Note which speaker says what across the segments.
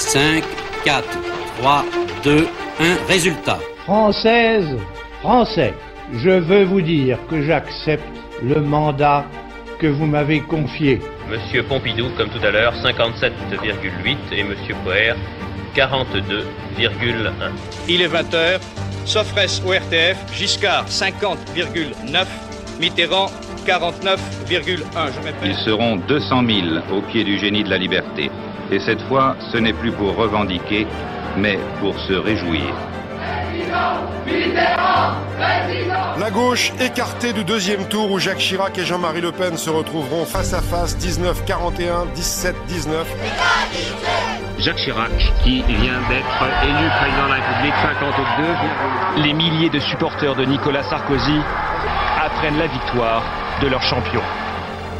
Speaker 1: 5, 4, 3, 2, 1. Résultat.
Speaker 2: Française, Français, je veux vous dire que j'accepte le mandat que vous m'avez confié.
Speaker 3: Monsieur Pompidou, comme tout à l'heure, 57,8 et Monsieur Poher, 42,1.
Speaker 4: Il est 20h, Sofres au RTF, Giscard 50,9, Mitterrand 49,1.
Speaker 5: Ils seront 200 000 au pied du génie de la liberté. Et cette fois, ce n'est plus pour revendiquer, mais pour se réjouir.
Speaker 6: La gauche écartée du deuxième tour où Jacques Chirac et Jean-Marie Le Pen se retrouveront face à face 19-41, 17-19.
Speaker 7: Jacques Chirac, qui vient d'être élu président de la République, 52.
Speaker 8: Les milliers de supporters de Nicolas Sarkozy apprennent la victoire de leur champion.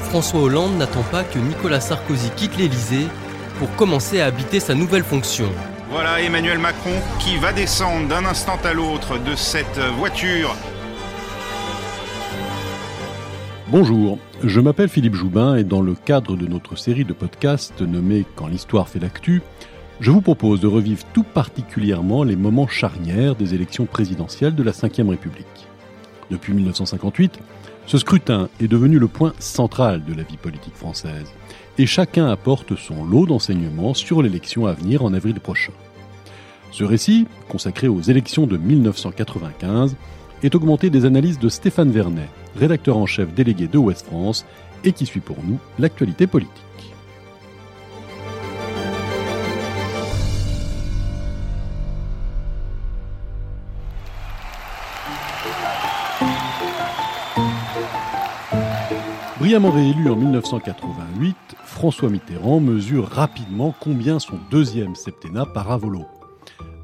Speaker 9: François Hollande n'attend pas que Nicolas Sarkozy quitte l'Élysée pour commencer à habiter sa nouvelle fonction.
Speaker 10: Voilà Emmanuel Macron qui va descendre d'un instant à l'autre de cette voiture.
Speaker 11: Bonjour, je m'appelle Philippe Joubin et dans le cadre de notre série de podcasts nommée Quand l'histoire fait l'actu, je vous propose de revivre tout particulièrement les moments charnières des élections présidentielles de la Ve République. Depuis 1958, ce scrutin est devenu le point central de la vie politique française et chacun apporte son lot d'enseignements sur l'élection à venir en avril prochain. Ce récit, consacré aux élections de 1995, est augmenté des analyses de Stéphane Vernet, rédacteur en chef délégué de Ouest France, et qui suit pour nous l'actualité politique. Réélu en 1988, François Mitterrand mesure rapidement combien son deuxième septennat part à volo.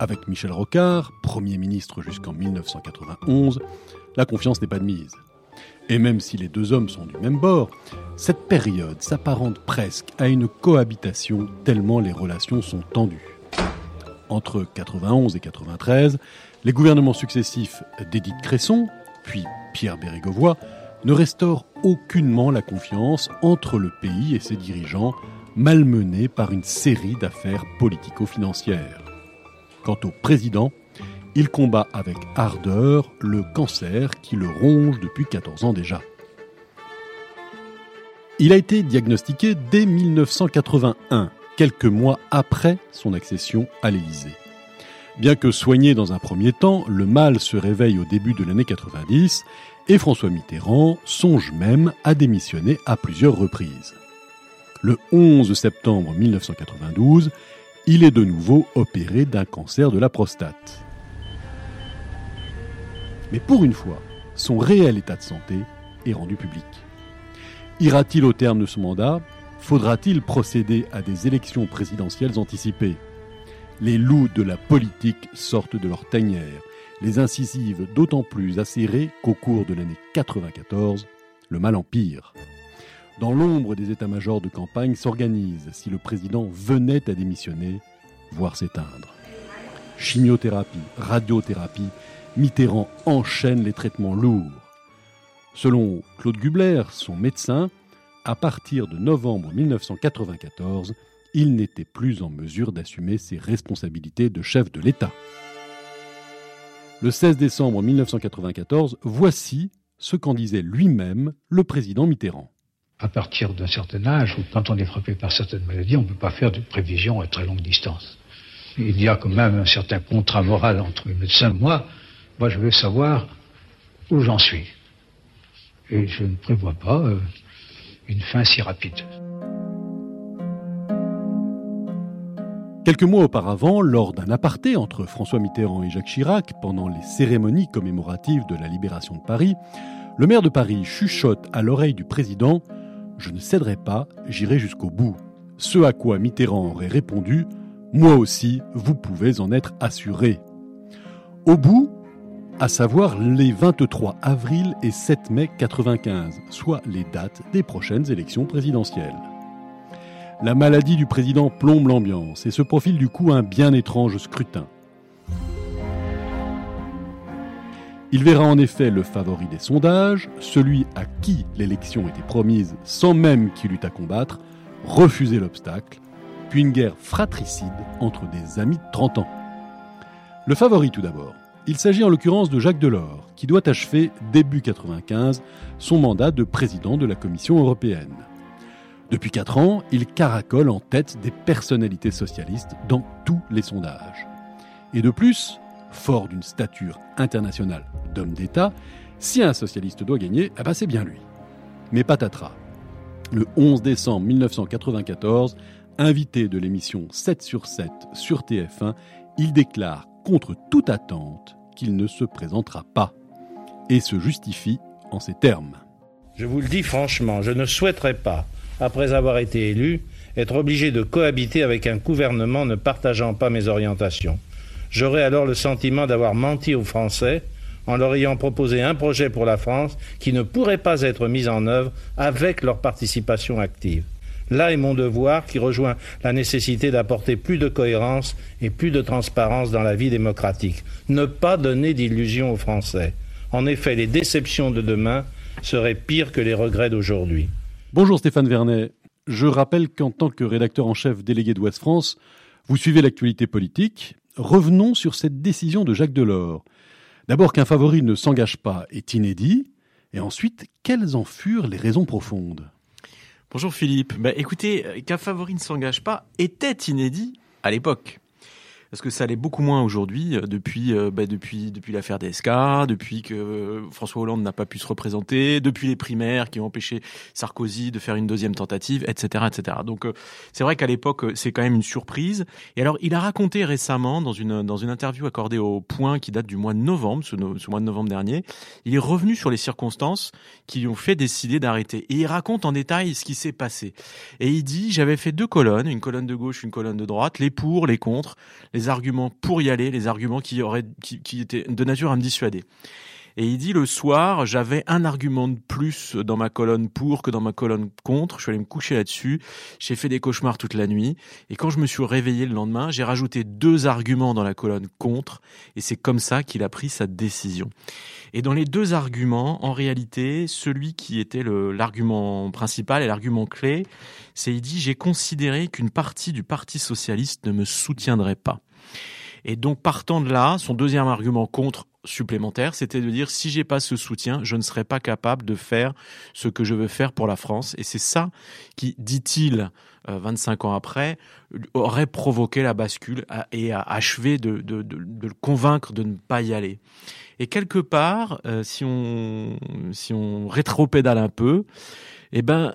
Speaker 11: Avec Michel Rocard, Premier ministre jusqu'en 1991, la confiance n'est pas de mise. Et même si les deux hommes sont du même bord, cette période s'apparente presque à une cohabitation tellement les relations sont tendues. Entre 91 et 93, les gouvernements successifs d'Édith Cresson, puis Pierre Bérégovoy, ne restaure aucunement la confiance entre le pays et ses dirigeants, malmenés par une série d'affaires politico-financières. Quant au président, il combat avec ardeur le cancer qui le ronge depuis 14 ans déjà. Il a été diagnostiqué dès 1981, quelques mois après son accession à l'Élysée. Bien que soigné dans un premier temps, le mal se réveille au début de l'année 90 et François Mitterrand songe même à démissionner à plusieurs reprises. Le 11 septembre 1992, il est de nouveau opéré d'un cancer de la prostate. Mais pour une fois, son réel état de santé est rendu public. Ira-t-il au terme de son mandat? Faudra-t-il procéder à des élections présidentielles anticipées? Les loups de la politique sortent de leur tanière les incisives d'autant plus acérées qu'au cours de l'année 94, le mal empire. Dans l'ombre des états-majors de campagne s'organisent, si le président venait à démissionner, voire s'éteindre. Chimiothérapie, radiothérapie, Mitterrand enchaîne les traitements lourds. Selon Claude Gubler, son médecin, à partir de novembre 1994, il n'était plus en mesure d'assumer ses responsabilités de chef de l'État le 16 décembre 1994, voici ce qu'en disait lui-même le président Mitterrand.
Speaker 12: À partir d'un certain âge, ou quand on est frappé par certaines maladies, on ne peut pas faire de prévision à très longue distance. Il y a quand même un certain contrat moral entre les médecins et moi. Moi, je veux savoir où j'en suis. Et je ne prévois pas euh, une fin si rapide.
Speaker 11: Quelques mois auparavant, lors d'un aparté entre François Mitterrand et Jacques Chirac, pendant les cérémonies commémoratives de la libération de Paris, le maire de Paris chuchote à l'oreille du président Je ne céderai pas, j'irai jusqu'au bout. Ce à quoi Mitterrand aurait répondu Moi aussi, vous pouvez en être assuré. Au bout, à savoir les 23 avril et 7 mai 95, soit les dates des prochaines élections présidentielles. La maladie du président plombe l'ambiance et se profile du coup un bien étrange scrutin. Il verra en effet le favori des sondages, celui à qui l'élection était promise sans même qu'il eût à combattre, refuser l'obstacle, puis une guerre fratricide entre des amis de 30 ans. Le favori tout d'abord. Il s'agit en l'occurrence de Jacques Delors, qui doit achever début 95 son mandat de président de la Commission européenne. Depuis 4 ans, il caracole en tête des personnalités socialistes dans tous les sondages. Et de plus, fort d'une stature internationale d'homme d'État, si un socialiste doit gagner, eh ben c'est bien lui. Mais patatras. Le 11 décembre 1994, invité de l'émission 7 sur 7 sur TF1, il déclare contre toute attente qu'il ne se présentera pas et se justifie en ces termes.
Speaker 2: Je vous le dis franchement, je ne souhaiterais pas, après avoir été élu, être obligé de cohabiter avec un gouvernement ne partageant pas mes orientations. J'aurais alors le sentiment d'avoir menti aux Français en leur ayant proposé un projet pour la France qui ne pourrait pas être mis en œuvre avec leur participation active. Là est mon devoir qui rejoint la nécessité d'apporter plus de cohérence et plus de transparence dans la vie démocratique. Ne pas donner d'illusions aux Français. En effet, les déceptions de demain seraient pires que les regrets d'aujourd'hui.
Speaker 11: Bonjour Stéphane Vernet. Je rappelle qu'en tant que rédacteur en chef délégué d'Ouest France, vous suivez l'actualité politique. Revenons sur cette décision de Jacques Delors. D'abord qu'un favori ne s'engage pas est inédit, et ensuite, quelles en furent les raisons profondes?
Speaker 13: Bonjour Philippe. Bah, écoutez, euh, qu'un favori ne s'engage pas était inédit à l'époque parce que ça l'est beaucoup moins aujourd'hui euh, depuis euh, bah, depuis depuis l'affaire DSK, depuis que euh, François Hollande n'a pas pu se représenter, depuis les primaires qui ont empêché Sarkozy de faire une deuxième tentative, etc., etc. Donc c'est vrai qu'à l'époque c'est quand même une surprise. Et alors il a raconté récemment dans une dans une interview accordée au Point qui date du mois de novembre, ce, ce mois de novembre dernier, il est revenu sur les circonstances qui lui ont fait décider d'arrêter. Et il raconte en détail ce qui s'est passé. Et il dit j'avais fait deux colonnes, une colonne de gauche, une colonne de droite, les pour, les contre, les arguments pour y aller, les arguments qui auraient, qui, étaient de nature à me dissuader. Et il dit le soir, j'avais un argument de plus dans ma colonne pour que dans ma colonne contre. Je suis allé me coucher là-dessus. J'ai fait des cauchemars toute la nuit. Et quand je me suis réveillé le lendemain, j'ai rajouté deux arguments dans la colonne contre. Et c'est comme ça qu'il a pris sa décision. Et dans les deux arguments, en réalité, celui qui était l'argument principal et l'argument clé, c'est il dit j'ai considéré qu'une partie du Parti socialiste ne me soutiendrait pas. Et donc, partant de là, son deuxième argument contre supplémentaire, c'était de dire si j'ai pas ce soutien, je ne serai pas capable de faire ce que je veux faire pour la France. Et c'est ça qui, dit-il, 25 euh, ans après, aurait provoqué la bascule et a achevé de, le convaincre de ne pas y aller. Et quelque part, euh, si on si rétropédale un peu, eh ben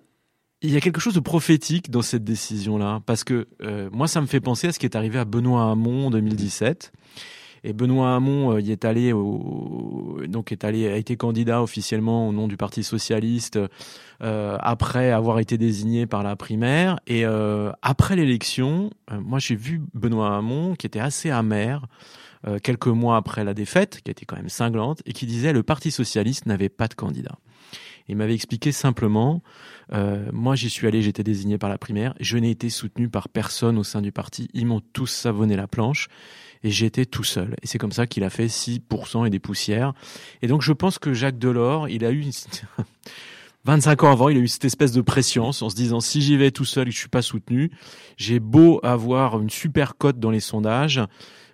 Speaker 13: il y a quelque chose de prophétique dans cette décision-là, parce que euh, moi, ça me fait penser à ce qui est arrivé à Benoît Hamon en 2017. Et Benoît Hamon euh, y est allé, au, donc est allé, a été candidat officiellement au nom du Parti socialiste euh, après avoir été désigné par la primaire. Et euh, après l'élection, euh, moi j'ai vu Benoît Hamon qui était assez amer. quelques mois après la défaite, qui était quand même cinglante, et qui disait le Parti socialiste n'avait pas de candidat. Il m'avait expliqué simplement, euh, moi j'y suis allé, j'étais désigné par la primaire, je n'ai été soutenu par personne au sein du parti, ils m'ont tous savonné la planche et j'étais tout seul. Et c'est comme ça qu'il a fait 6% et des poussières. Et donc je pense que Jacques Delors, il a eu 25 ans avant, il a eu cette espèce de pression en se disant si j'y vais tout seul et que je suis pas soutenu, j'ai beau avoir une super cote dans les sondages,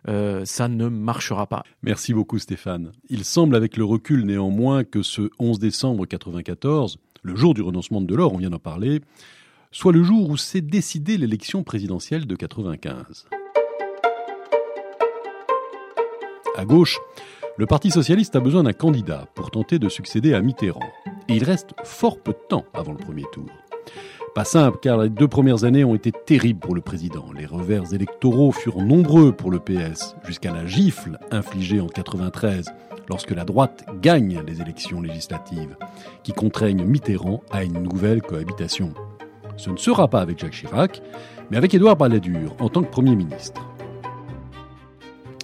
Speaker 13: euh, ça ne marchera pas.
Speaker 11: Merci beaucoup Stéphane. Il semble avec le recul néanmoins que ce 11 décembre 94, le jour du renoncement de Delors, on vient d'en parler, soit le jour où s'est décidée l'élection présidentielle de 95. À gauche, le Parti socialiste a besoin d'un candidat pour tenter de succéder à Mitterrand. Et il reste fort peu de temps avant le premier tour. Pas simple, car les deux premières années ont été terribles pour le président. Les revers électoraux furent nombreux pour le PS, jusqu'à la gifle infligée en 93, lorsque la droite gagne les élections législatives, qui contraignent Mitterrand à une nouvelle cohabitation. Ce ne sera pas avec Jacques Chirac, mais avec Édouard Balladur en tant que Premier ministre.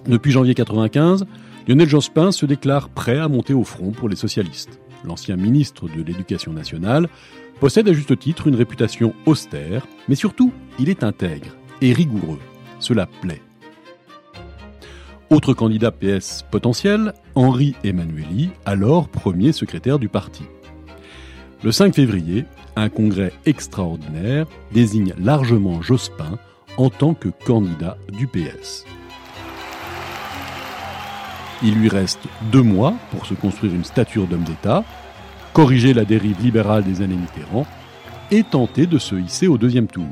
Speaker 11: Depuis janvier 95, Lionel Jospin se déclare prêt à monter au front pour les socialistes. L'ancien ministre de l'Éducation nationale possède à juste titre une réputation austère, mais surtout, il est intègre et rigoureux. Cela plaît. Autre candidat PS potentiel, Henri Emmanueli, alors premier secrétaire du parti. Le 5 février, un congrès extraordinaire désigne largement Jospin en tant que candidat du PS. Il lui reste deux mois pour se construire une stature d'homme d'État, corriger la dérive libérale des années Mitterrand et tenter de se hisser au deuxième tour.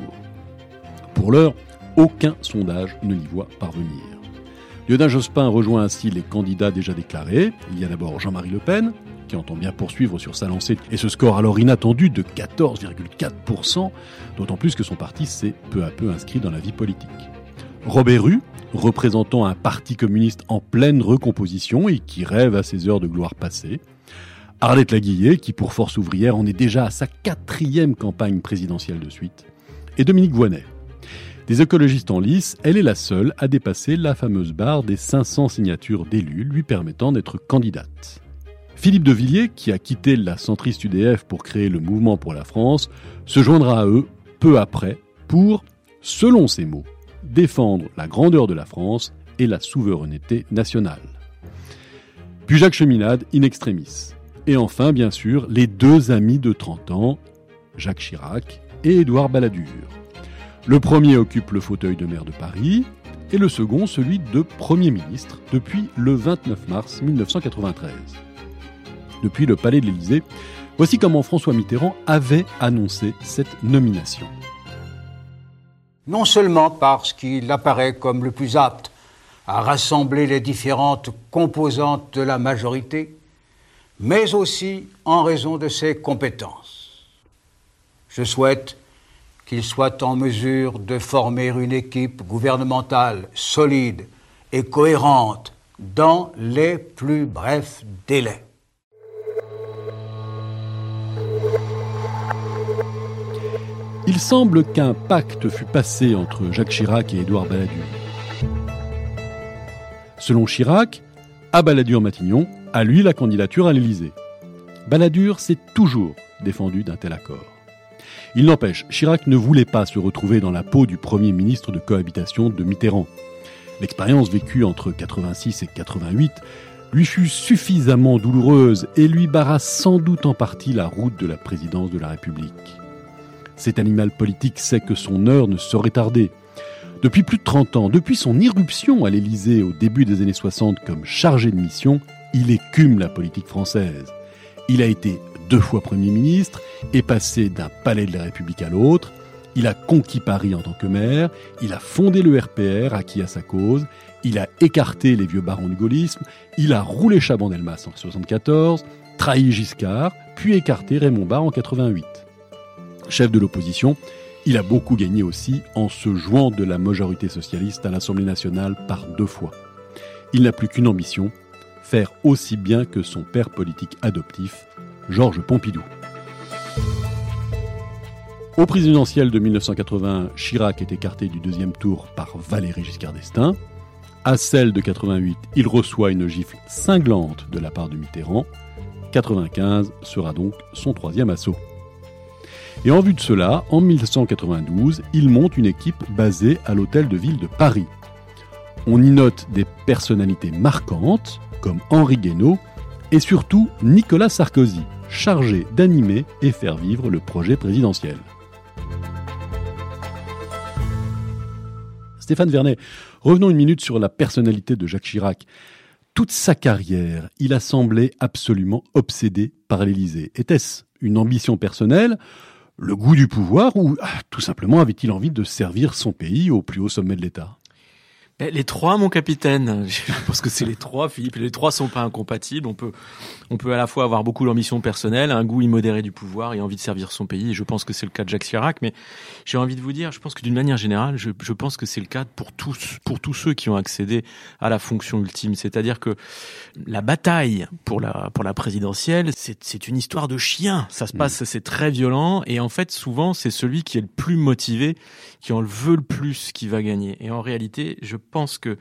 Speaker 11: Pour l'heure, aucun sondage ne l'y voit parvenir. Lionel Jospin rejoint ainsi les candidats déjà déclarés. Il y a d'abord Jean-Marie Le Pen, qui entend bien poursuivre sur sa lancée, et ce score alors inattendu de 14,4%, d'autant plus que son parti s'est peu à peu inscrit dans la vie politique. Robert Rue, représentant un parti communiste en pleine recomposition et qui rêve à ses heures de gloire passée. Arlette Laguillet, qui pour Force ouvrière en est déjà à sa quatrième campagne présidentielle de suite. Et Dominique Voynet. Des écologistes en lice, elle est la seule à dépasser la fameuse barre des 500 signatures d'élus lui permettant d'être candidate. Philippe de Villiers, qui a quitté la centriste UDF pour créer le Mouvement pour la France, se joindra à eux peu après pour, selon ses mots, défendre la grandeur de la France et la souveraineté nationale. Puis Jacques Cheminade in extremis. Et enfin, bien sûr, les deux amis de 30 ans, Jacques Chirac et Édouard Balladur. Le premier occupe le fauteuil de maire de Paris et le second celui de Premier ministre depuis le 29 mars 1993. Depuis le palais de l'Élysée, voici comment François Mitterrand avait annoncé cette nomination
Speaker 14: non seulement parce qu'il apparaît comme le plus apte à rassembler les différentes composantes de la majorité, mais aussi en raison de ses compétences. Je souhaite qu'il soit en mesure de former une équipe gouvernementale solide et cohérente dans les plus brefs délais.
Speaker 11: Il semble qu'un pacte fut passé entre Jacques Chirac et Édouard Balladur. Selon Chirac, à Balladur-Matignon, à lui la candidature à l'Élysée. Balladur s'est toujours défendu d'un tel accord. Il n'empêche, Chirac ne voulait pas se retrouver dans la peau du premier ministre de cohabitation de Mitterrand. L'expérience vécue entre 86 et 88 lui fut suffisamment douloureuse et lui barra sans doute en partie la route de la présidence de la République. Cet animal politique sait que son heure ne saurait tarder. Depuis plus de 30 ans, depuis son irruption à l'Élysée au début des années 60 comme chargé de mission, il écume la politique française. Il a été deux fois Premier ministre, est passé d'un palais de la République à l'autre, il a conquis Paris en tant que maire, il a fondé le RPR, acquis à sa cause, il a écarté les vieux barons du gaullisme, il a roulé Chaban-Delmas en 74, trahi Giscard, puis écarté Raymond Barre en 88 chef de l'opposition, il a beaucoup gagné aussi en se jouant de la majorité socialiste à l'Assemblée nationale par deux fois. Il n'a plus qu'une ambition, faire aussi bien que son père politique adoptif, Georges Pompidou. Au présidentiel de 1980, Chirac est écarté du deuxième tour par Valéry Giscard d'Estaing. À celle de 88, il reçoit une gifle cinglante de la part de Mitterrand. 95 sera donc son troisième assaut. Et en vue de cela, en 1992, il monte une équipe basée à l'Hôtel de Ville de Paris. On y note des personnalités marquantes, comme Henri Guénaud, et surtout Nicolas Sarkozy, chargé d'animer et faire vivre le projet présidentiel. Stéphane Vernet, revenons une minute sur la personnalité de Jacques Chirac. Toute sa carrière, il a semblé absolument obsédé par l'Élysée. Était-ce une ambition personnelle le goût du pouvoir ou ah, tout simplement avait-il envie de servir son pays au plus haut sommet de l'État?
Speaker 13: Les trois, mon capitaine. Je pense que c'est les trois, Philippe. Les trois sont pas incompatibles. On peut, on peut à la fois avoir beaucoup d'ambition personnelle, un goût immodéré du pouvoir et envie de servir son pays. Et je pense que c'est le cas de Jacques Chirac. Mais j'ai envie de vous dire, je pense que d'une manière générale, je, je pense que c'est le cas pour tous, pour tous ceux qui ont accédé à la fonction ultime. C'est-à-dire que la bataille pour la, pour la présidentielle, c'est une histoire de chien. Ça se passe, mm. c'est très violent. Et en fait, souvent, c'est celui qui est le plus motivé, qui en veut le plus, qui va gagner. Et en réalité, je pense que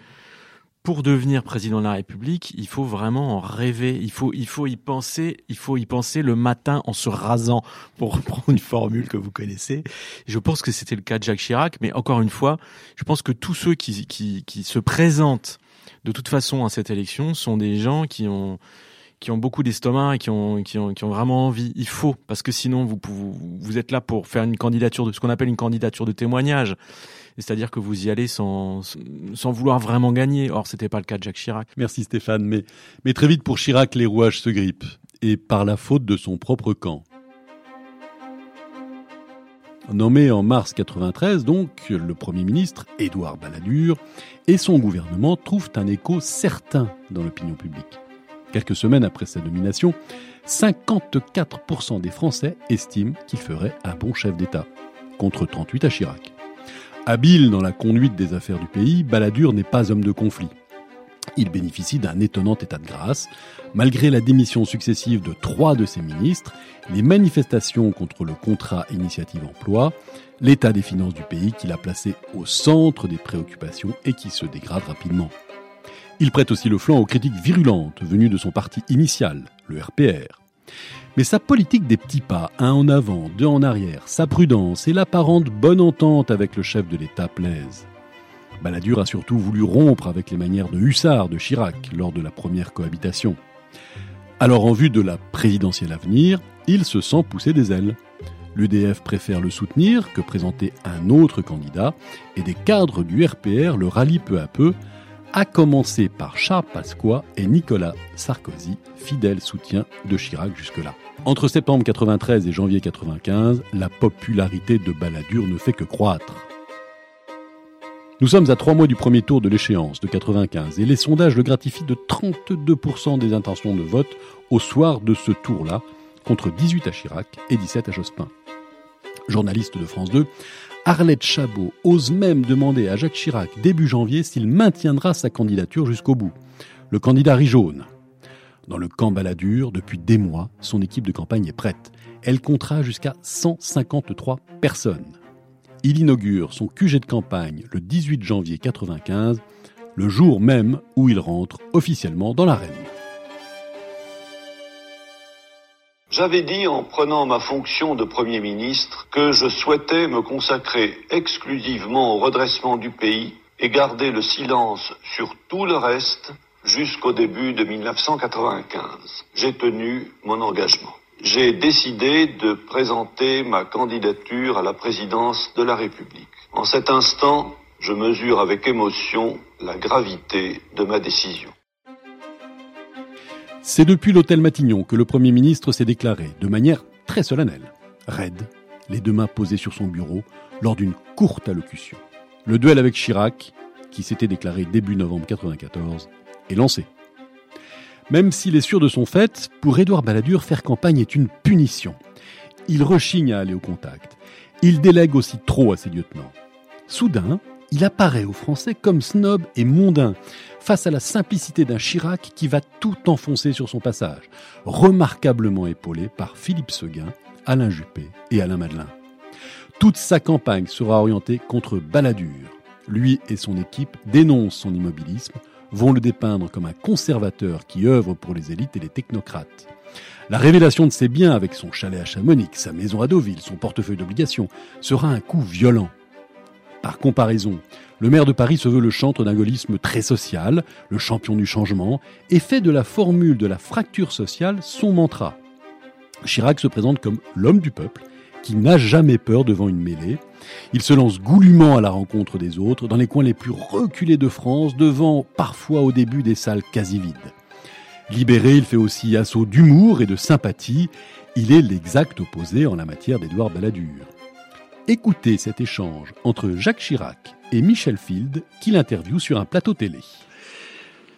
Speaker 13: pour devenir président de la République, il faut vraiment en rêver. Il faut, il faut y penser. Il faut y penser le matin en se rasant, pour reprendre une formule que vous connaissez. Je pense que c'était le cas de Jacques Chirac, mais encore une fois, je pense que tous ceux qui, qui, qui se présentent de toute façon à cette élection sont des gens qui ont qui ont beaucoup d'estomac et qui ont, qui ont, vraiment envie. Il faut, parce que sinon, vous, vous, vous êtes là pour faire une candidature de ce qu'on appelle une candidature de témoignage. C'est-à-dire que vous y allez sans, sans vouloir vraiment gagner. Or, c'était pas le cas de Jacques Chirac.
Speaker 11: Merci Stéphane. Mais, mais très vite pour Chirac, les rouages se grippent. Et par la faute de son propre camp. Nommé en mars 93, donc, le Premier ministre, Édouard Balladur, et son gouvernement trouvent un écho certain dans l'opinion publique. Quelques semaines après sa nomination, 54% des Français estiment qu'il ferait un bon chef d'État, contre 38 à Chirac. Habile dans la conduite des affaires du pays, Balladur n'est pas homme de conflit. Il bénéficie d'un étonnant état de grâce. Malgré la démission successive de trois de ses ministres, les manifestations contre le contrat initiative emploi, l'état des finances du pays qu'il a placé au centre des préoccupations et qui se dégrade rapidement. Il prête aussi le flanc aux critiques virulentes venues de son parti initial, le RPR. Mais sa politique des petits pas, un en avant, deux en arrière, sa prudence et l'apparente bonne entente avec le chef de l'État plaisent. Balladur a surtout voulu rompre avec les manières de hussard de Chirac lors de la première cohabitation. Alors en vue de la présidentielle à venir, il se sent pousser des ailes. L'UDF préfère le soutenir que présenter un autre candidat et des cadres du RPR le rallient peu à peu, à commencer par Charles Pasqua et Nicolas Sarkozy, fidèle soutien de Chirac jusque-là. Entre septembre 93 et janvier 95, la popularité de Balladur ne fait que croître. Nous sommes à trois mois du premier tour de l'échéance de 95 et les sondages le gratifient de 32% des intentions de vote au soir de ce tour-là, contre 18 à Chirac et 17 à Jospin. Journaliste de France 2, Arlette Chabot ose même demander à Jacques Chirac début janvier s'il maintiendra sa candidature jusqu'au bout. Le candidat rit jaune. Dans le camp Balladur, depuis des mois, son équipe de campagne est prête. Elle comptera jusqu'à 153 personnes. Il inaugure son QG de campagne le 18 janvier 1995, le jour même où il rentre officiellement dans l'arène.
Speaker 15: J'avais dit en prenant ma fonction de Premier ministre que je souhaitais me consacrer exclusivement au redressement du pays et garder le silence sur tout le reste jusqu'au début de 1995. J'ai tenu mon engagement j'ai décidé de présenter ma candidature à la présidence de la République. En cet instant, je mesure avec émotion la gravité de ma décision.
Speaker 11: C'est depuis l'hôtel Matignon que le Premier ministre s'est déclaré, de manière très solennelle, raide, les deux mains posées sur son bureau, lors d'une courte allocution. Le duel avec Chirac, qui s'était déclaré début novembre 1994, est lancé. Même s'il est sûr de son fait, pour Édouard Balladur, faire campagne est une punition. Il rechigne à aller au contact. Il délègue aussi trop à ses lieutenants. Soudain, il apparaît aux Français comme snob et mondain, face à la simplicité d'un Chirac qui va tout enfoncer sur son passage, remarquablement épaulé par Philippe Seguin, Alain Juppé et Alain Madelin. Toute sa campagne sera orientée contre Balladur. Lui et son équipe dénoncent son immobilisme, vont le dépeindre comme un conservateur qui œuvre pour les élites et les technocrates. La révélation de ses biens avec son chalet à Chamonix, sa maison à Deauville, son portefeuille d'obligations, sera un coup violent. Par comparaison, le maire de Paris se veut le chantre d'un gaullisme très social, le champion du changement, et fait de la formule de la fracture sociale son mantra. Chirac se présente comme l'homme du peuple, qui n'a jamais peur devant une mêlée. Il se lance goulûment à la rencontre des autres, dans les coins les plus reculés de France, devant parfois au début des salles quasi vides. Libéré, il fait aussi assaut d'humour et de sympathie. Il est l'exact opposé en la matière d'Édouard Balladur. Écoutez cet échange entre Jacques Chirac et Michel Field, qui l'interviewe sur un plateau télé.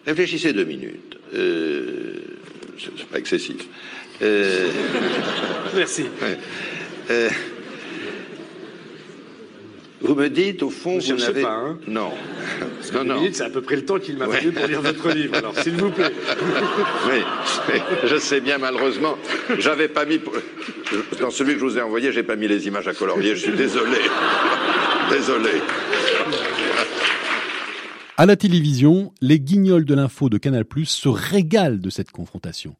Speaker 16: Réfléchissez deux minutes. Euh, c'est pas excessif. Euh,
Speaker 17: Merci.
Speaker 16: Euh, vous me dites, au fond,
Speaker 17: vous,
Speaker 16: n'avez
Speaker 17: pas, hein
Speaker 16: Non.
Speaker 17: Parce que non, non. c'est à peu près le temps qu'il m'a fallu pour lire votre livre. Alors, s'il vous plaît.
Speaker 16: oui, je sais bien, malheureusement, j'avais pas mis. Dans celui que je vous ai envoyé, j'ai pas mis les images à colorier. Je suis désolé. désolé.
Speaker 11: À la télévision, les guignols de l'info de Canal+ se régalent de cette confrontation.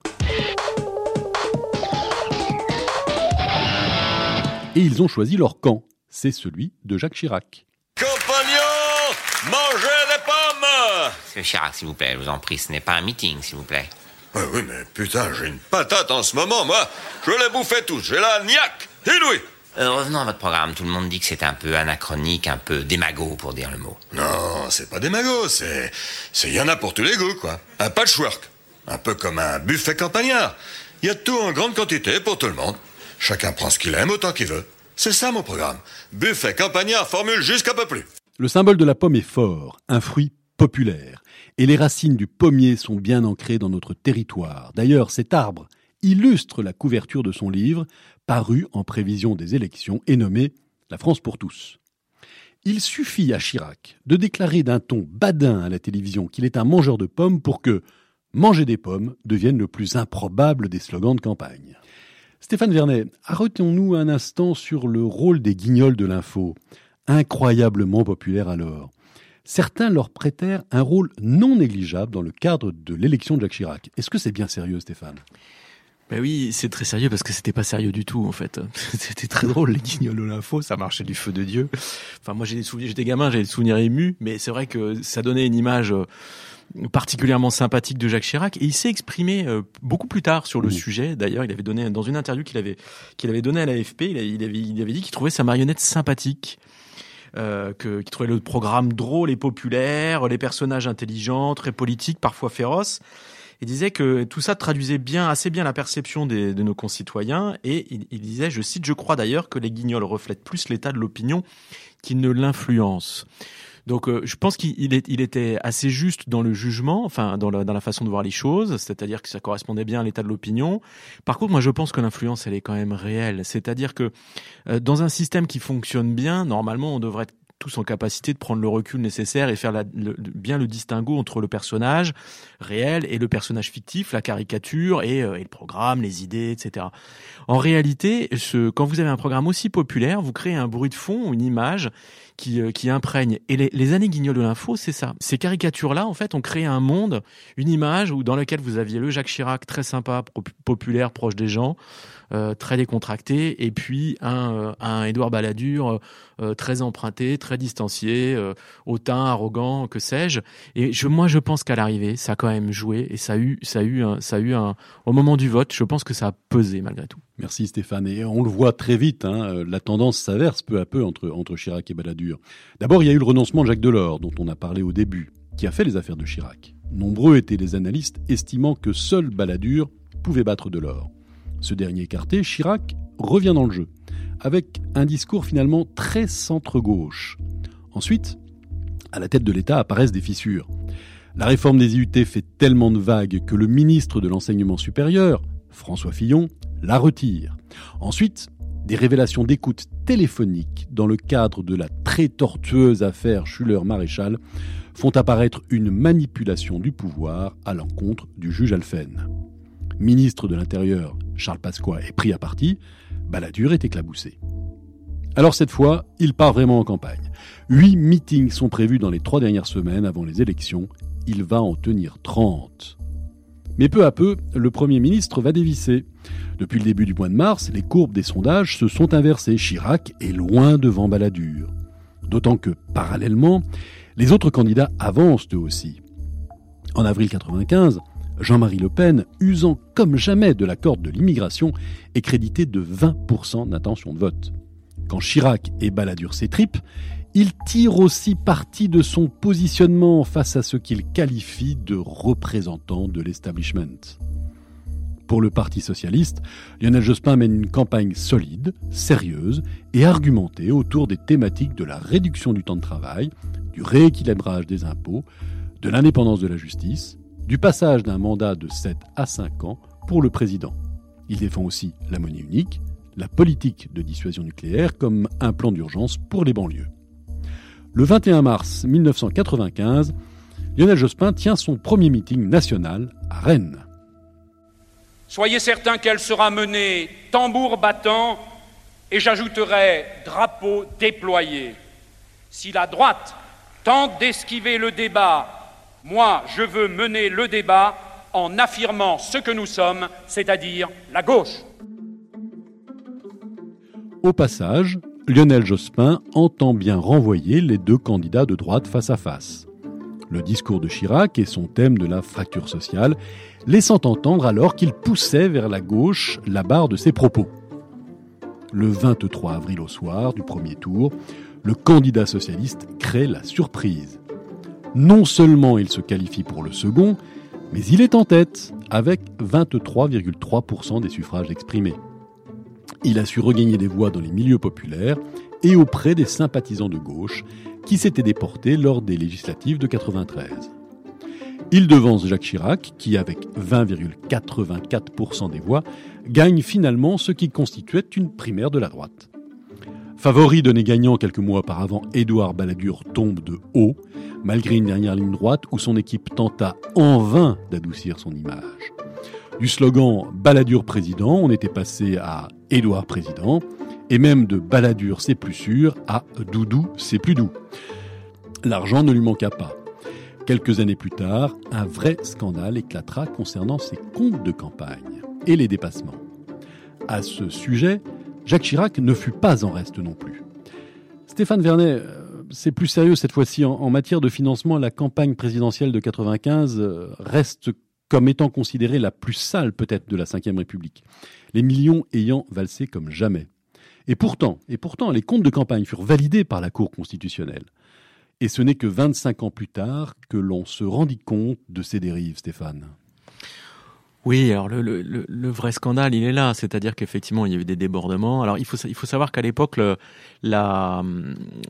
Speaker 11: Et ils ont choisi leur camp. C'est celui de Jacques Chirac.
Speaker 18: Compagnons, mangez des pommes
Speaker 19: Monsieur Chirac, s'il vous plaît, je vous en prie, ce n'est pas un meeting, s'il vous plaît.
Speaker 16: oui, mais putain, j'ai une patate en ce moment, moi. Je les bouffais tous. J'ai la niaque. Inouï.
Speaker 18: Euh, revenons à votre programme. Tout le monde dit que c'est un peu anachronique, un peu démago, pour dire le mot.
Speaker 16: Non, c'est pas démago, c'est. C'est y en a pour tous les goûts, quoi. Un patchwork. Un peu comme un buffet campagnard. Il y a tout en grande quantité pour tout le monde. Chacun prend ce qu'il aime autant qu'il veut. C'est ça mon programme. Buffet campagnard, formule jusqu'à peu plus.
Speaker 11: Le symbole de la pomme est fort, un fruit populaire. Et les racines du pommier sont bien ancrées dans notre territoire. D'ailleurs, cet arbre illustre la couverture de son livre, paru en prévision des élections et nommé La France pour tous. Il suffit à Chirac de déclarer d'un ton badin à la télévision qu'il est un mangeur de pommes pour que manger des pommes devienne le plus improbable des slogans de campagne. Stéphane Vernet, arrêtons-nous un instant sur le rôle des guignols de l'info, incroyablement populaire alors. Certains leur prêtèrent un rôle non négligeable dans le cadre de l'élection de Jacques Chirac. Est-ce que c'est bien sérieux, Stéphane?
Speaker 13: Ben oui, c'est très sérieux parce que c'était pas sérieux du tout en fait. C'était très drôle les guignols de l'info, ça marchait du feu de dieu. Enfin moi j'ai des souvenirs, j'étais gamin, j'avais des souvenirs émus, mais c'est vrai que ça donnait une image euh, particulièrement sympathique de Jacques Chirac et il s'est exprimé euh, beaucoup plus tard sur le sujet. D'ailleurs, il avait donné dans une interview qu'il avait qu'il avait donnée à l'AFP, il, il avait il avait dit qu'il trouvait sa marionnette sympathique. Euh, que, qui trouvait le programme drôle et populaire, les personnages intelligents, très politiques, parfois féroces. Il disait que tout ça traduisait bien, assez bien la perception des, de nos concitoyens. Et il, il, disait, je cite, je crois d'ailleurs que les guignols reflètent plus l'état de l'opinion qu'ils ne l'influencent. Donc euh, je pense qu'il il était assez juste dans le jugement, enfin dans la, dans la façon de voir les choses, c'est-à-dire que ça correspondait bien à l'état de l'opinion. Par contre, moi je pense que l'influence elle est quand même réelle, c'est-à-dire que euh, dans un système qui fonctionne bien, normalement on devrait être tous en capacité de prendre le recul nécessaire et faire la, le, bien le distinguo entre le personnage réel et le personnage fictif, la caricature et, euh, et le programme, les idées, etc. En réalité, ce, quand vous avez un programme aussi populaire, vous créez un bruit de fond, une image qui, euh, qui imprègne. Et les, années guignols de l'info, c'est ça. Ces caricatures-là, en fait, ont créé un monde, une image où, dans lequel vous aviez le Jacques Chirac très sympa, populaire, proche des gens, euh, très décontracté, et puis un, euh, Édouard Balladur très emprunté, très distancié, euh, hautain, arrogant, que sais-je. Et moi, je pense qu'à l'arrivée, ça a quand même joué, et ça a eu, ça a eu, un, ça a eu au moment du vote, je pense que ça a pesé malgré tout.
Speaker 11: Merci Stéphane. Et on le voit très vite, hein, la tendance s'inverse peu à peu entre Chirac et Balladur. D'abord, il y a eu le renoncement de Jacques Delors, dont on a parlé au début, qui a fait les affaires de Chirac. Nombreux étaient les analystes estimant que seul Balladur pouvait battre Delors. Ce dernier écarté, Chirac revient dans le jeu, avec un discours finalement très centre-gauche. Ensuite, à la tête de l'État apparaissent des fissures. La réforme des IUT fait tellement de vagues que le ministre de l'Enseignement supérieur, François Fillon, la retire. Ensuite, des révélations d'écoute téléphonique dans le cadre de la très tortueuse affaire Schuller-Maréchal font apparaître une manipulation du pouvoir à l'encontre du juge Alphen. Ministre de l'Intérieur, Charles Pasqua est pris à partie, Balladur est éclaboussé. Alors cette fois, il part vraiment en campagne. Huit meetings sont prévus dans les trois dernières semaines avant les élections. Il va en tenir 30. Mais peu à peu, le Premier ministre va dévisser. Depuis le début du mois de mars, les courbes des sondages se sont inversées. Chirac est loin devant Balladur. D'autant que, parallèlement, les autres candidats avancent eux aussi. En avril 95, Jean-Marie Le Pen, usant comme jamais de la corde de l'immigration, est crédité de 20% d'intention de vote. Quand Chirac et Balladur s'étripent, il tire aussi parti de son positionnement face à ce qu'il qualifie de représentant de l'establishment. Pour le Parti socialiste, Lionel Jospin mène une campagne solide, sérieuse et argumentée autour des thématiques de la réduction du temps de travail, du rééquilibrage des impôts, de l'indépendance de la justice, du passage d'un mandat de 7 à 5 ans pour le président. Il défend aussi la monnaie unique, la politique de dissuasion nucléaire comme un plan d'urgence pour les banlieues. Le 21 mars 1995, Lionel Jospin tient son premier meeting national à Rennes.
Speaker 19: Soyez certains qu'elle sera menée tambour battant et j'ajouterai drapeau déployé. Si la droite tente d'esquiver le débat, moi je veux mener le débat en affirmant ce que nous sommes, c'est-à-dire la gauche.
Speaker 11: Au passage, Lionel Jospin entend bien renvoyer les deux candidats de droite face à face. Le discours de Chirac et son thème de la fracture sociale, laissant entendre alors qu'il poussait vers la gauche la barre de ses propos. Le 23 avril au soir du premier tour, le candidat socialiste crée la surprise. Non seulement il se qualifie pour le second, mais il est en tête avec 23,3% des suffrages exprimés. Il a su regagner des voix dans les milieux populaires et auprès des sympathisants de gauche qui s'étaient déportés lors des législatives de 93. Il devance Jacques Chirac, qui, avec 20,84% des voix, gagne finalement ce qui constituait une primaire de la droite. Favori donné gagnant quelques mois auparavant, Édouard Balladur tombe de haut, malgré une dernière ligne droite où son équipe tenta en vain d'adoucir son image. Du slogan Balladur président, on était passé à Édouard président, et même de Balladur c'est plus sûr à Doudou c'est plus doux. L'argent ne lui manqua pas. Quelques années plus tard, un vrai scandale éclatera concernant ses comptes de campagne et les dépassements. À ce sujet, Jacques Chirac ne fut pas en reste non plus. Stéphane Vernet, euh, c'est plus sérieux cette fois-ci. En, matière de financement, la campagne présidentielle de 95 euh, reste comme étant considérée la plus sale peut-être de la Ve République, les millions ayant valsé comme jamais. Et pourtant, et pourtant, les comptes de campagne furent validés par la Cour constitutionnelle. Et ce n'est que 25 ans plus tard que l'on se rendit compte de ces dérives, Stéphane.
Speaker 13: Oui, alors le, vrai scandale, il est là, c'est-à-dire qu'effectivement, il y avait des débordements. Alors il faut, il faut savoir qu'à l'époque, la,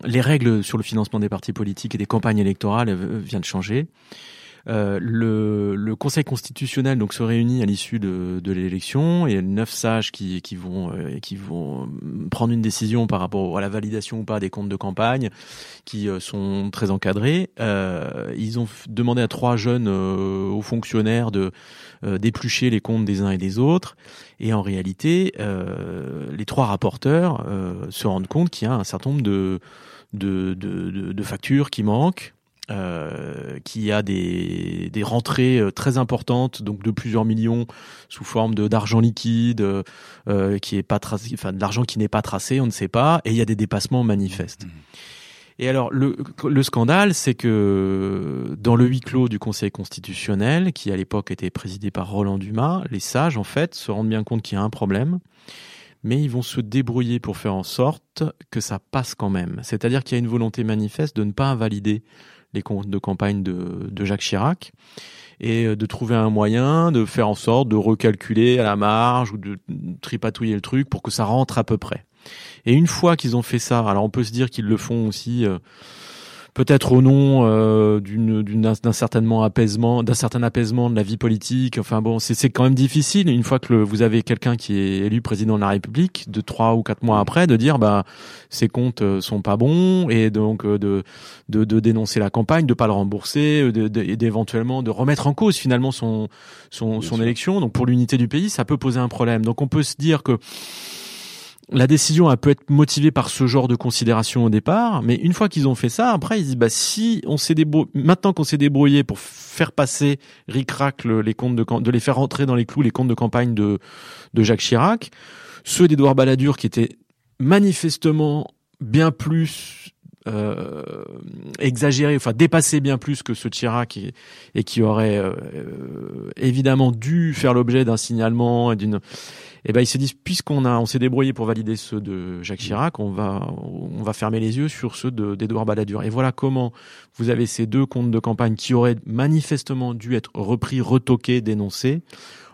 Speaker 13: les règles sur le financement des partis politiques et des campagnes électorales euh, viennent de changer. Euh, le, le, Conseil constitutionnel donc se réunit à l'issue de, de l'élection et neuf sages qui, qui vont euh, qui vont prendre une décision par rapport à la validation ou pas des comptes de campagne qui euh, sont très encadrés. Euh, ils ont demandé à trois jeunes hauts fonctionnaires de d'éplucher les comptes des uns et des autres. Et en réalité, les trois rapporteurs se rendent compte qu'il y a un certain nombre de de, de, de factures qui manquent, euh, qui a des, des, rentrées euh, très importantes, donc de plusieurs millions sous forme de d'argent liquide, euh, qui est pas tracé, enfin de l'argent qui n'est pas tracé, on ne sait pas, et il y a des dépassements manifestes. Mmh. Et alors le, le scandale, c'est que dans le huis clos du Conseil constitutionnel, qui à l'époque était présidé par Roland Dumas, les sages en fait se rendent bien compte qu'il y a un problème mais ils vont se débrouiller pour faire en sorte que ça passe quand même. C'est-à-dire qu'il y a une volonté manifeste de ne pas invalider les comptes de campagne de, de Jacques Chirac et euh, de trouver un moyen de faire en sorte de recalculer à la marge ou de tripatouiller le truc pour que ça rentre à peu près. Et une fois qu'ils ont fait ça, alors on peut se dire qu'ils le font aussi euh, peut-être au nom euh, d'un certainement apaisement, d'un certain apaisement de la vie politique. Enfin bon, c'est quand même difficile une fois que vous avez quelqu'un qui est élu président de la République, de trois ou quatre mois après, de dire bah ses comptes euh, sont pas bons et donc euh, de de, de dénoncer la campagne, de pas le rembourser, et d'éventuellement de, remettre en cause finalement son son, son élection. Donc pour l'unité du pays, ça peut poser un problème. Donc on peut se dire que la décision elle peut être motivée par ce genre de considération au départ, mais une fois qu'ils ont fait ça, après ils disent bah si on s'est débrouillé, maintenant qu'on s'est débrouillé pour faire passer ricrac les comptes de de les faire rentrer dans les clous les comptes de campagne de de Jacques Chirac, ceux d'Edouard Balladur qui étaient manifestement bien plus euh, exagéré, enfin dépassé bien plus que ce Chirac et, qui aurait euh, évidemment dû faire l'objet d'un signalement et d'une eh ben ils se disent puisqu'on a on s'est débrouillé pour valider ceux de Jacques Chirac, on va on va fermer les yeux sur ceux d'Edouard Balladur. Et voilà comment vous avez ces deux comptes de campagne qui auraient manifestement dû être repris, retoqués, dénoncés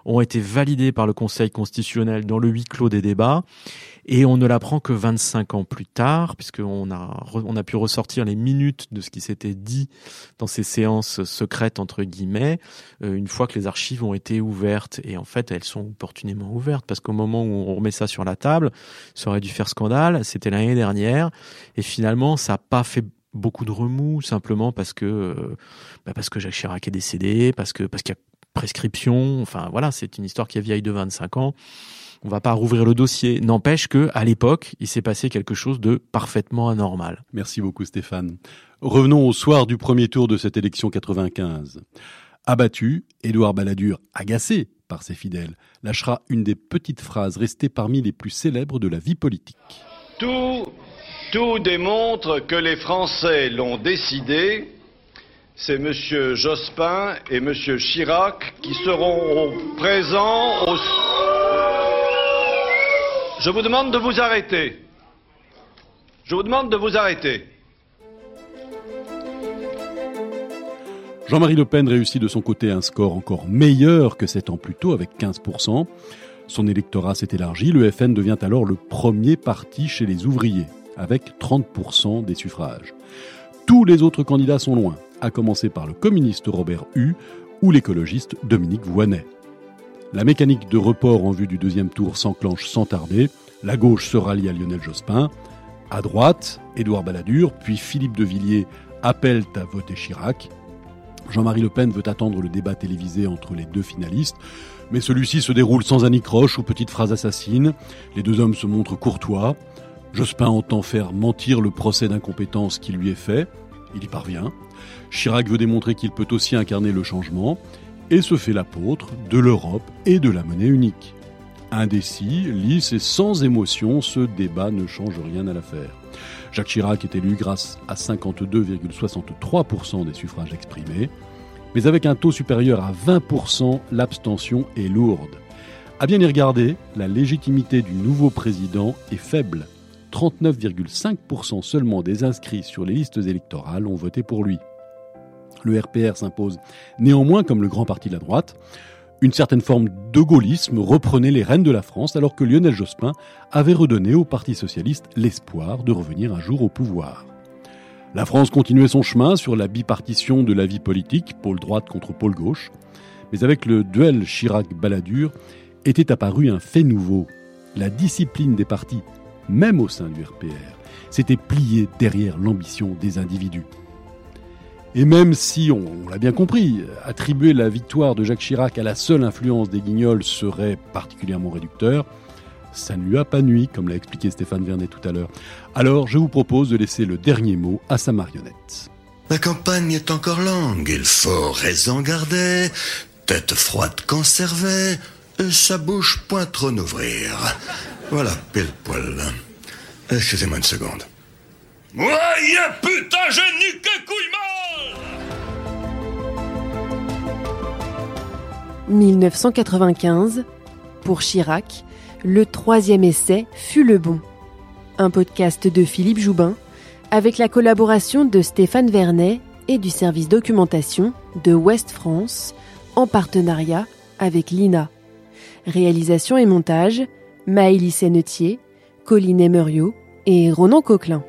Speaker 13: ont été validés par le Conseil constitutionnel dans le huis clos des débats et on ne l'apprend que 25 ans plus tard, puisqu'on a, on a pu ressortir les minutes de ce qui s'était dit dans ces séances secrètes, entre guillemets, euh, une fois que les archives ont été ouvertes. Et en fait, elles sont opportunément ouvertes, parce qu'au moment où on remet ça sur la table, ça aurait dû faire scandale, c'était l'année dernière, et finalement, ça n'a pas fait beaucoup de remous, simplement parce que, euh, bah parce que Jacques Chirac est décédé, parce que parce qu'il y a prescription, enfin voilà, c'est une histoire qui est vieille de 25 ans on va pas rouvrir le dossier. N'empêche que à l'époque, il s'est passé quelque chose de parfaitement anormal.
Speaker 11: Merci beaucoup Stéphane. Revenons au soir du premier tour de cette élection 95. Abattu, Édouard Balladur, agacé par ses fidèles, lâchera une des petites phrases restées parmi les plus célèbres de la vie politique.
Speaker 15: Tout, tout démontre que les Français l'ont décidé, c'est M. Jospin et M. Chirac qui seront présents au... Je vous demande de vous arrêter. Je vous demande de vous arrêter.
Speaker 11: Jean-Marie Le Pen réussit de son côté un score encore meilleur que sept ans plus tôt avec 15%. Son électorat s'est élargi, le FN devient alors le premier parti chez les ouvriers, avec 30% des suffrages. Tous les autres candidats sont loin, à commencer par le communiste Robert Hue ou l'écologiste Dominique Voynet. La mécanique de report en vue du deuxième tour s'enclenche sans tarder. La gauche se rallie à Lionel Jospin. À droite, Édouard Balladur, puis Philippe de Villiers appellent à voter Chirac. Jean-Marie Le Pen veut attendre le débat télévisé entre les deux finalistes, mais celui-ci se déroule sans anicroche ou petites phrases assassines. Les deux hommes se montrent courtois. Jospin entend faire mentir le procès d'incompétence qui lui est fait. Il y parvient. Chirac veut démontrer qu'il peut aussi incarner le changement et se fait l'apôtre de l'Europe et de la monnaie unique. Indécis, lisse et sans émotion, ce débat ne change rien à l'affaire. Jacques Chirac est élu grâce à 52,63% des suffrages exprimés, mais avec un taux supérieur à 20%, l'abstention est lourde. À bien y regarder, la légitimité du nouveau président est faible. 39,5% seulement des inscrits sur les listes électorales ont voté pour lui. Le RPR s'impose néanmoins comme le grand parti de la droite. Une certaine forme de gaullisme reprenait les rênes de la France alors que Lionel Jospin avait redonné au Parti socialiste l'espoir de revenir un jour au pouvoir. La France continuait son chemin sur la bipartition de la vie politique, pôle droite contre pôle gauche, mais avec le duel Chirac-Balladur était apparu un fait nouveau. La discipline des partis, même au sein du RPR, s'était pliée derrière l'ambition des individus. Et même si, on, l'a bien compris, attribuer la victoire de Jacques Chirac à la seule influence des guignols serait particulièrement réducteur, ça ne lui a pas nuit, comme l'a expliqué Stéphane Vernet tout à l'heure. Alors, je vous propose de laisser le dernier mot à sa marionnette.
Speaker 16: La campagne est encore longue, il faut raison garder, tête froide conserver, et sa bouche point trop n'ouvrir. Voilà, pile poil. Excusez-moi une seconde. Ouais, putain, je n'ai que couille
Speaker 20: 1995, pour Chirac, le troisième essai fut le bon. Un podcast de Philippe Joubin, avec la collaboration de Stéphane Vernet et du service documentation de Ouest France, en partenariat avec l'INA. Réalisation et montage, Maëlys Sennetier, Colline Emeriot et Ronan Coquelin.